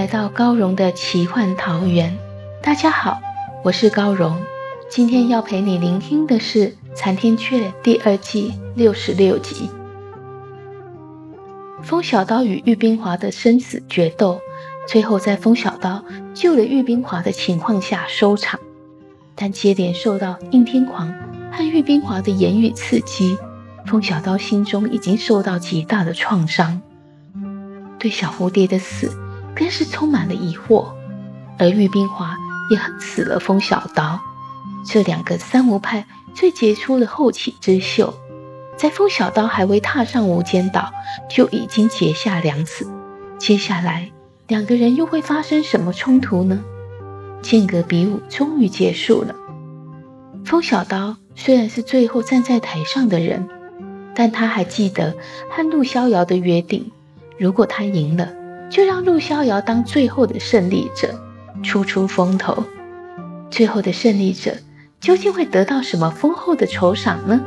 来到高荣的奇幻桃源。大家好，我是高荣。今天要陪你聆听的是《残天阙》第二季六十六集。风小刀与玉冰华的生死决斗，最后在风小刀救了玉冰华的情况下收场。但接连受到应天狂和玉冰华的言语刺激，风小刀心中已经受到极大的创伤，对小蝴蝶的死。更是充满了疑惑，而玉冰华也恨死了风小刀。这两个三无派最杰出的后起之秀，在风小刀还未踏上无间岛，就已经结下梁子。接下来，两个人又会发生什么冲突呢？间隔比武终于结束了。风小刀虽然是最后站在台上的人，但他还记得和陆逍遥的约定：如果他赢了。就让陆逍遥当最后的胜利者，出出风头。最后的胜利者究竟会得到什么丰厚的酬赏呢？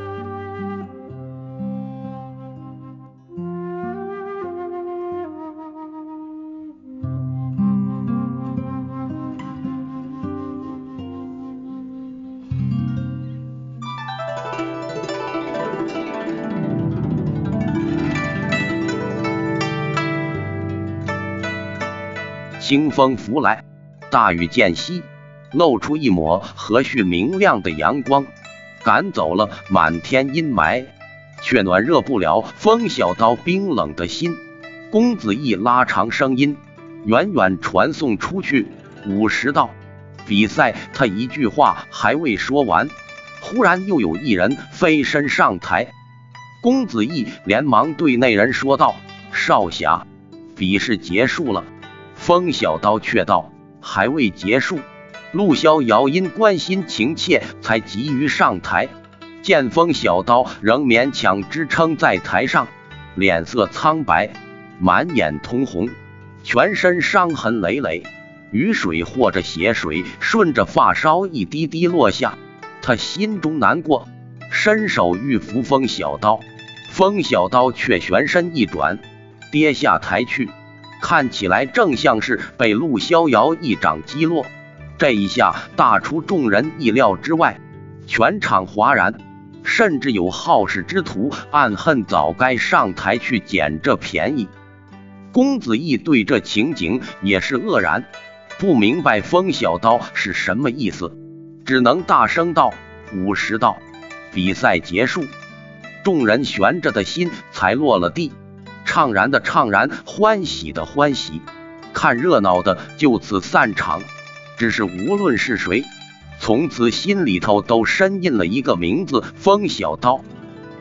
清风拂来，大雨渐息，露出一抹和煦明亮的阳光，赶走了满天阴霾，却暖热不了风小刀冰冷的心。公子义拉长声音，远远传送出去。五十道比赛，他一句话还未说完，忽然又有一人飞身上台。公子义连忙对那人说道：“少侠，比试结束了。”风小刀却道：“还未结束。”陆逍遥因关心情切，才急于上台。见风小刀仍勉强支撑在台上，脸色苍白，满眼通红，全身伤痕累累，雨水或者血水顺着发梢一滴滴落下。他心中难过，伸手欲扶风小刀，风小刀却旋身一转，跌下台去。看起来正像是被陆逍遥一掌击落，这一下大出众人意料之外，全场哗然，甚至有好事之徒暗恨早该上台去捡这便宜。公子义对这情景也是愕然，不明白风小刀是什么意思，只能大声道：“五十道，比赛结束。”众人悬着的心才落了地。怅然的怅然，欢喜的欢喜，看热闹的就此散场。只是无论是谁，从此心里头都深印了一个名字：风小刀。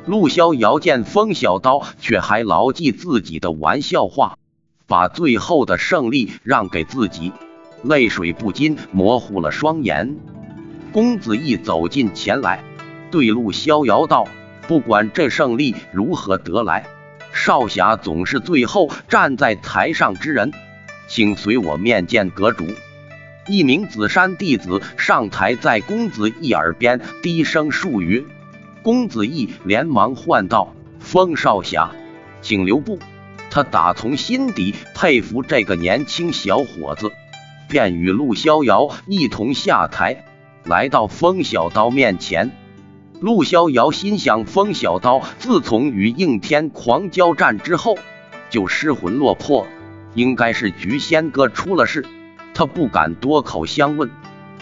陆逍遥见风小刀，却还牢记自己的玩笑话，把最后的胜利让给自己，泪水不禁模糊了双眼。公子义走近前来，对陆逍遥道：“不管这胜利如何得来。”少侠总是最后站在台上之人，请随我面见阁主。一名紫山弟子上台，在公子义耳边低声数语。公子义连忙唤道：“风少侠，请留步。”他打从心底佩服这个年轻小伙子，便与陆逍遥一同下台，来到风小刀面前。陆逍遥心想：风小刀自从与应天狂交战之后，就失魂落魄，应该是菊仙哥出了事。他不敢多口相问，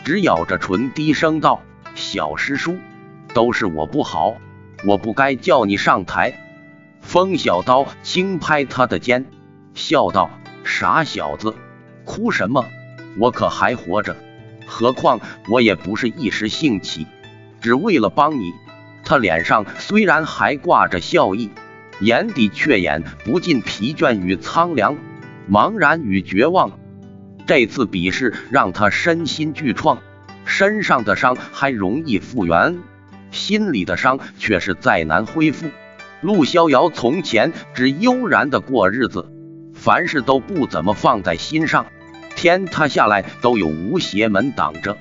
只咬着唇低声道：“小师叔，都是我不好，我不该叫你上台。”风小刀轻拍他的肩，笑道：“傻小子，哭什么？我可还活着。何况我也不是一时兴起，只为了帮你。他脸上虽然还挂着笑意，眼底却掩不尽疲倦与苍凉，茫然与绝望。这次比试让他身心俱创，身上的伤还容易复原，心里的伤却是再难恢复。陆逍遥从前只悠然的过日子，凡事都不怎么放在心上，天塌下来都有无邪门挡着。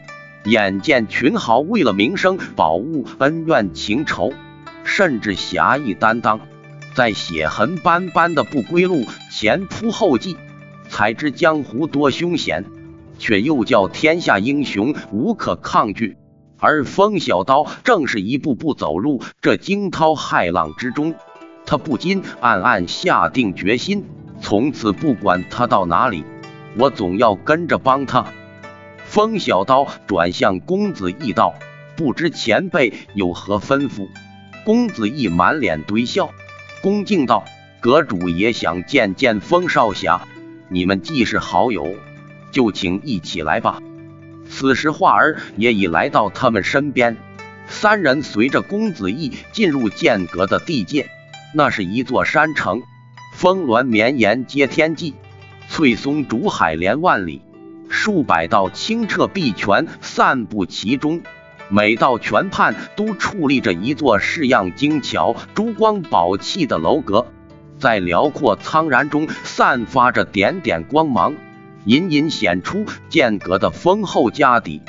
眼见群豪为了名声宝物、恩怨情仇，甚至侠义担当，在血痕斑斑的不归路前仆后继，才知江湖多凶险，却又叫天下英雄无可抗拒。而风小刀正是一步步走入这惊涛骇浪之中，他不禁暗暗下定决心，从此不管他到哪里，我总要跟着帮他。风小刀转向公子义道：“不知前辈有何吩咐？”公子义满脸堆笑，恭敬道：“阁主也想见见风少侠，你们既是好友，就请一起来吧。”此时，画儿也已来到他们身边。三人随着公子义进入剑阁的地界，那是一座山城，峰峦绵延接天际，翠松竹海连万里，数百道清澈碧泉散布其中。每道泉畔都矗立着一座式样精巧、珠光宝气的楼阁，在辽阔苍然中散发着点点光芒。隐隐显出剑阁的丰厚家底，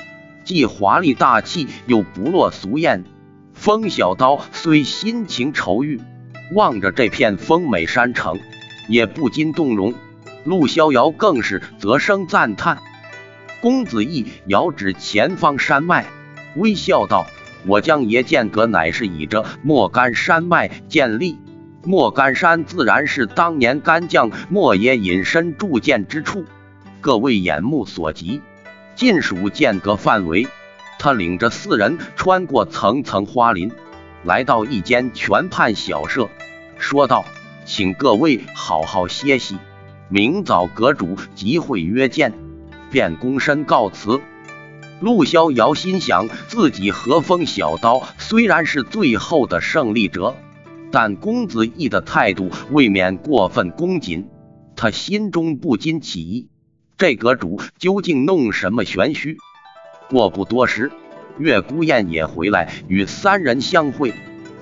既华丽大气，又不落俗艳。风小刀虽心情愁郁，望着这片丰美山城，也不禁动容。陆逍遥更是啧声赞叹。公子义遥指前方山脉，微笑道：“我将爷剑阁乃是以这莫干山脉建立，莫干山自然是当年干将莫邪隐身铸剑之处。”各位眼目所及，尽属剑阁范围。他领着四人穿过层层花林，来到一间泉畔小舍，说道：“请各位好好歇息，明早阁主集会约见。”便躬身告辞。陆逍遥心想，自己和风小刀虽然是最后的胜利者，但公子义的态度未免过分恭谨，他心中不禁起疑。这阁主究竟弄什么玄虚？过不多时，月孤雁也回来与三人相会，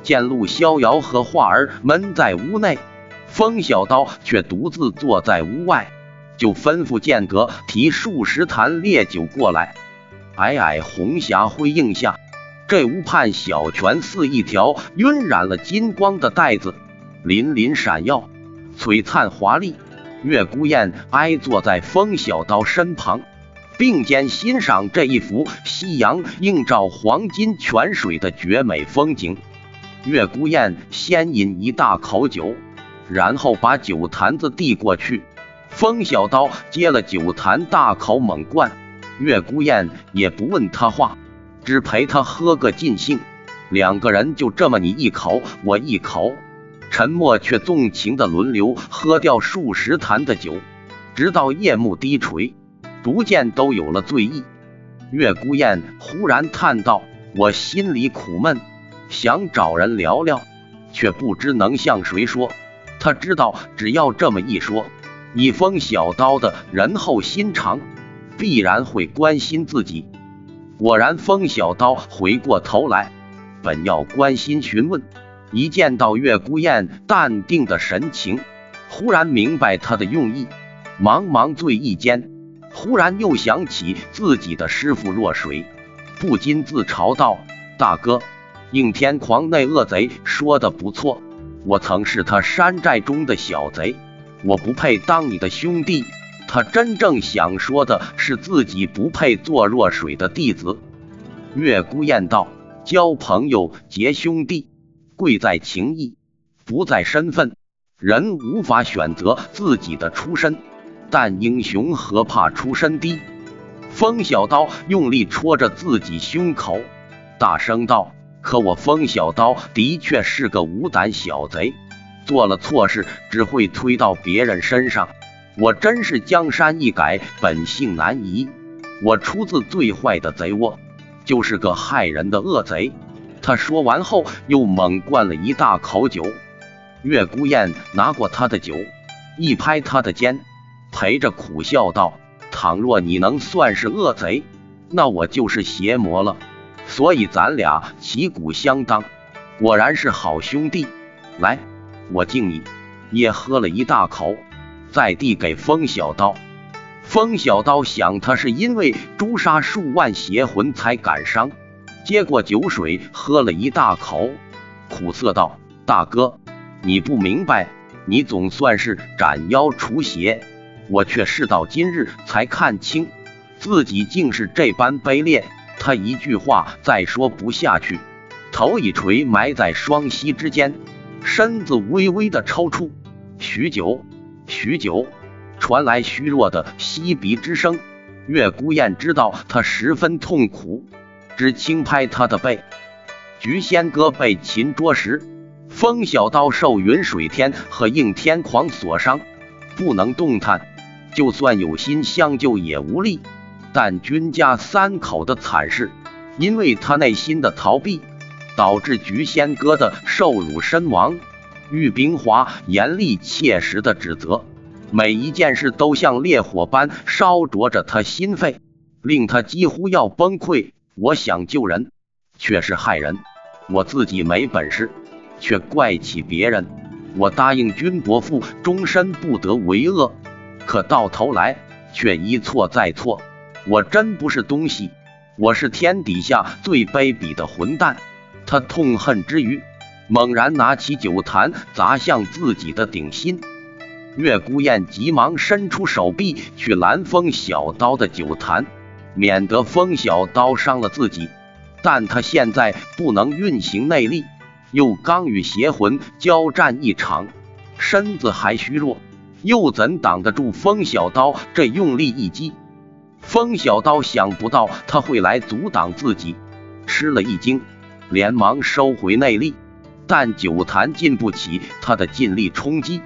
见陆逍遥和画儿闷在屋内，风小刀却独自坐在屋外，就吩咐剑阁提数十坛烈酒过来。矮矮红霞辉映下，这屋畔小泉似一条晕染了金光的带子，粼粼闪耀，璀璨华丽。月孤雁挨坐在风小刀身旁，并肩欣赏这一幅夕阳映照黄金泉水的绝美风景。月孤雁先饮一大口酒，然后把酒坛子递过去。风小刀接了酒坛，大口猛灌。月孤雁也不问他话，只陪他喝个尽兴。两个人就这么你一口我一口。沉默却纵情的轮流喝掉数十坛的酒，直到夜幕低垂，逐渐都有了醉意。月孤雁忽然叹道：“我心里苦闷，想找人聊聊，却不知能向谁说。他知道，只要这么一说，以风小刀的仁厚心肠，必然会关心自己。果然，风小刀回过头来，本要关心询问。”一见到月孤雁淡定的神情，忽然明白他的用意。茫茫醉意间，忽然又想起自己的师傅若水，不禁自嘲道：“大哥，应天狂那恶贼说的不错，我曾是他山寨中的小贼，我不配当你的兄弟。他真正想说的是自己不配做若水的弟子。”月孤雁道：“交朋友，结兄弟。”贵在情义，不在身份。人无法选择自己的出身，但英雄何怕出身低？风小刀用力戳着自己胸口，大声道：“可我风小刀的确是个无胆小贼，做了错事只会推到别人身上。我真是江山易改，本性难移。我出自最坏的贼窝，就是个害人的恶贼。他说完后，又猛灌了一大口酒。月孤雁拿过他的酒，一拍他的肩，陪着苦笑道：“倘若你能算是恶贼，那我就是邪魔了。所以咱俩旗鼓相当，果然是好兄弟。来，我敬你。”也喝了一大口，再递给风小刀。风小刀想，他是因为诛杀数万邪魂才感伤，接过酒水喝了一大口，苦涩道：“大哥，你不明白，你总算是斩妖除邪，我却事到今日才看清，自己竟是这般卑劣。”他一句话再说不下去，头一垂埋在双膝之间，身子微微的抽搐。许久，许久。传来虚弱的吸鼻之声，月孤雁知道他十分痛苦，只轻拍他的背。菊仙哥被擒捉时，风小刀受云水天和应天狂所伤，不能动弹，就算有心相救也无力。但君家三口的惨事，因为他内心的逃避，导致菊仙哥的受辱身亡。玉冰华严厉切实的指责。每一件事都像烈火般烧灼着他心肺，令他几乎要崩溃。我想救人，却是害人；我自己没本事，却怪起别人。我答应君伯父终身不得为恶，可到头来却一错再错。我真不是东西，我是天底下最卑鄙的混蛋。他痛恨之余，猛然拿起酒坛砸向自己的顶心。月孤雁急忙伸出手臂去拦风小刀的酒坛，免得风小刀伤了自己。但他现在不能运行内力，又刚与邪魂交战一场，身子还虚弱，又怎挡得住风小刀这用力一击？风小刀想不到他会来阻挡自己，吃了一惊，连忙收回内力，但酒坛经不起他的尽力冲击。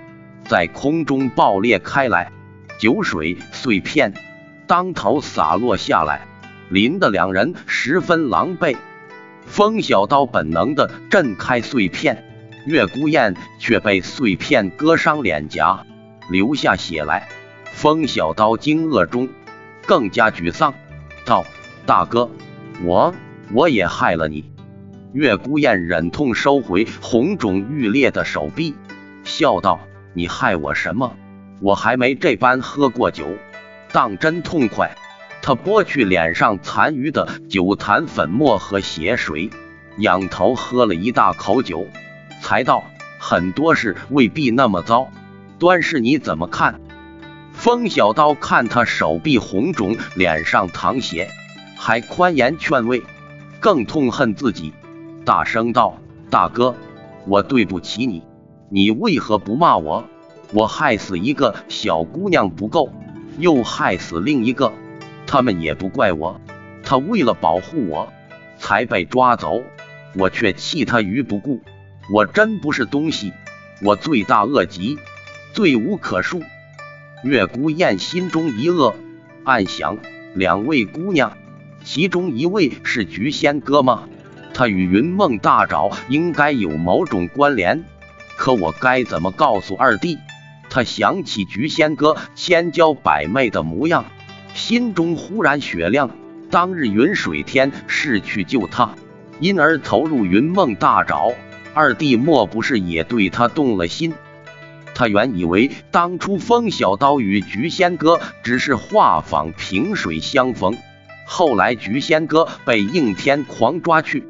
在空中爆裂开来，酒水碎片当头洒落下来，淋得两人十分狼狈。风小刀本能的震开碎片，月孤雁却被碎片割伤脸颊，流下血来。风小刀惊愕中更加沮丧，道：“大哥，我我也害了你。”月孤雁忍痛收回红肿欲裂的手臂，笑道。你害我什么？我还没这般喝过酒，当真痛快。他剥去脸上残余的酒坛粉末和血水，仰头喝了一大口酒，才道：很多事未必那么糟。端氏你怎么看？风小刀看他手臂红肿，脸上淌血，还宽言劝慰，更痛恨自己，大声道：大哥，我对不起你。你为何不骂我？我害死一个小姑娘不够，又害死另一个，他们也不怪我。他为了保护我，才被抓走，我却弃他于不顾。我真不是东西，我罪大恶极，罪无可恕。月孤雁心中一愕，暗想：两位姑娘，其中一位是菊仙哥吗？他与云梦大爪应该有某种关联。可我该怎么告诉二弟？他想起菊仙哥千娇百媚的模样，心中忽然雪亮。当日云水天是去救他，因而投入云梦大沼，二弟莫不是也对他动了心？他原以为当初风小刀与菊仙哥只是画舫萍水相逢，后来菊仙哥被应天狂抓去，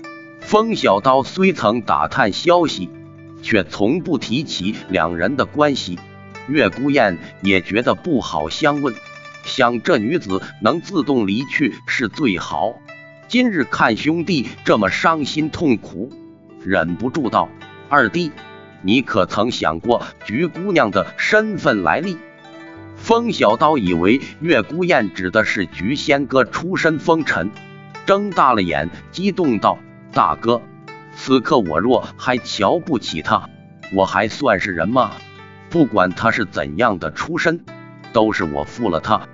风小刀虽曾打探消息。却从不提起两人的关系，月孤雁也觉得不好相问，想这女子能自动离去是最好。今日看兄弟这么伤心痛苦，忍不住道：“二弟，你可曾想过菊姑娘的身份来历？”风小刀以为月孤雁指的是菊仙哥出身风尘，睁大了眼，激动道：“大哥！”此刻我若还瞧不起他，我还算是人吗？不管他是怎样的出身，都是我负了他。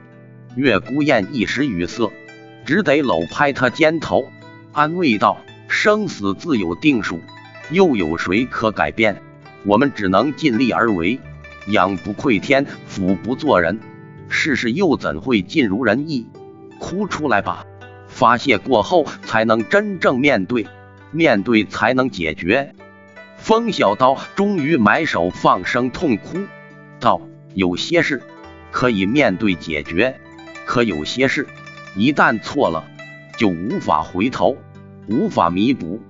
月孤雁一时语塞，只得搂拍他肩头，安慰道：“生死自有定数，又有谁可改变？我们只能尽力而为，仰不愧天，俯不做人。世事又怎会尽如人意？哭出来吧，发泄过后才能真正面对，面对才能解决。”风小刀终于埋首放声痛哭，道：“有些事可以面对解决。”可有些事，一旦错了，就无法回头，无法弥补。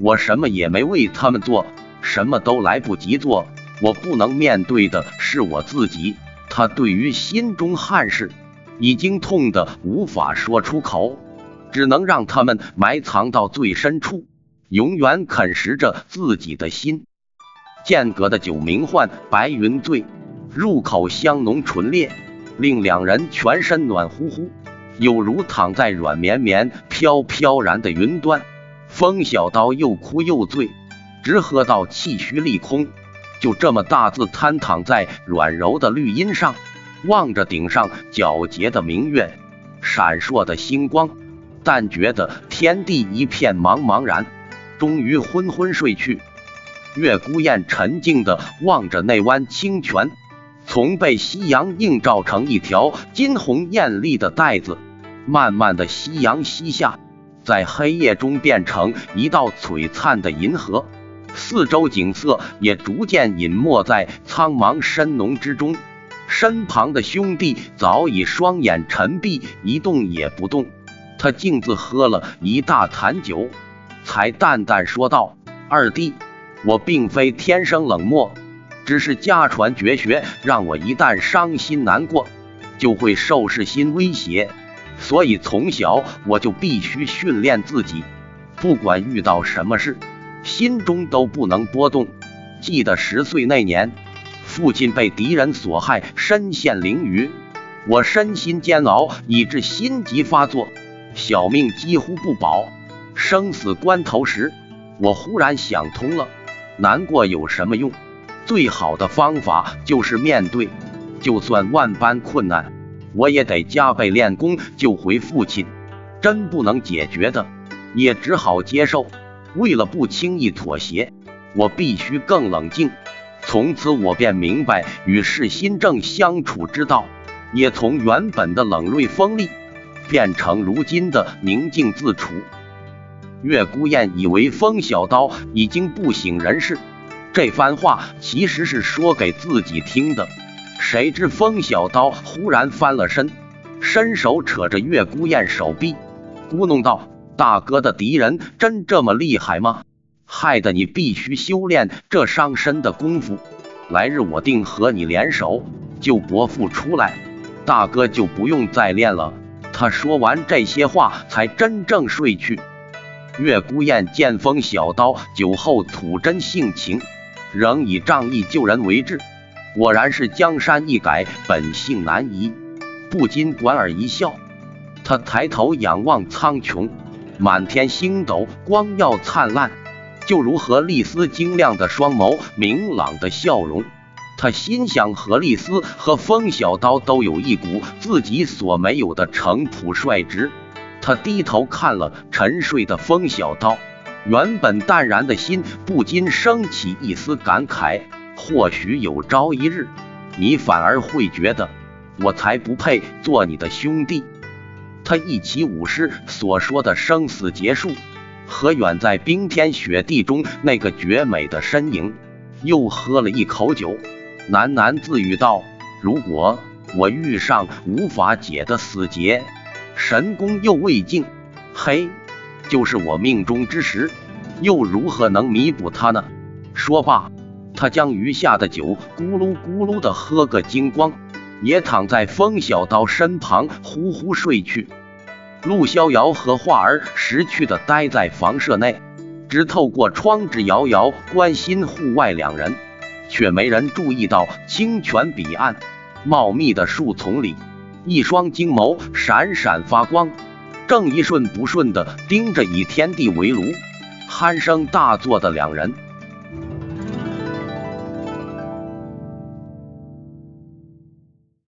我什么也没为他们做，什么都来不及做。我不能面对的是我自己。他对于心中憾事，已经痛得无法说出口，只能让他们埋藏到最深处，永远啃食着自己的心。间隔的酒名唤白云醉，入口香浓醇烈。令两人全身暖乎乎，有如躺在软绵绵、飘飘然的云端。风小刀又哭又醉，直喝到气虚力空，就这么大字瘫躺在软柔的绿荫上，望着顶上皎洁的明月、闪烁的星光，但觉得天地一片茫茫然，终于昏昏睡去。月孤雁沉静地望着那湾清泉。从被夕阳映照成一条金红艳丽的带子，慢慢的夕阳西下，在黑夜中变成一道璀璨的银河，四周景色也逐渐隐没在苍茫深浓之中。身旁的兄弟早已双眼沉闭，一动也不动。他径自喝了一大坛酒，才淡淡说道：“二弟，我并非天生冷漠。”只是家传绝学，让我一旦伤心难过，就会受世心威胁，所以从小我就必须训练自己，不管遇到什么事，心中都不能波动。记得十岁那年，父亲被敌人所害，身陷囹圄，我身心煎熬，以致心急发作，小命几乎不保。生死关头时，我忽然想通了，难过有什么用？最好的方法就是面对，就算万般困难，我也得加倍练功救回父亲。真不能解决的，也只好接受。为了不轻易妥协，我必须更冷静。从此，我便明白与世心正相处之道，也从原本的冷锐锋利，变成如今的宁静自处。月孤雁以为风小刀已经不省人事。这番话其实是说给自己听的，谁知风小刀忽然翻了身，伸手扯着月孤雁手臂，咕哝道：“大哥的敌人真这么厉害吗？害得你必须修炼这伤身的功夫。来日我定和你联手救伯父出来，大哥就不用再练了。”他说完这些话，才真正睡去。月孤雁见风小刀酒后吐真性情。仍以仗义救人为志，果然是江山易改，本性难移，不禁莞尔一笑。他抬头仰望苍穹，满天星斗光耀灿烂，就如和丽丝晶亮的双眸，明朗的笑容。他心想，何丽丝和风小刀都有一股自己所没有的城朴率直。他低头看了沉睡的风小刀。原本淡然的心不禁升起一丝感慨，或许有朝一日，你反而会觉得我才不配做你的兄弟。他忆起武师所说的生死结束，和远在冰天雪地中那个绝美的身影，又喝了一口酒，喃喃自语道：“如果我遇上无法解的死结，神功又未尽，嘿。”就是我命中之时，又如何能弥补他呢？说罢，他将余下的酒咕噜咕噜的喝个精光，也躺在风小刀身旁呼呼睡去。陆逍遥和画儿识趣的待在房舍内，只透过窗纸遥遥关心户外两人，却没人注意到清泉彼岸茂密的树丛里，一双金眸闪闪发光。正一顺不顺的盯着以天地为炉、鼾声大作的两人。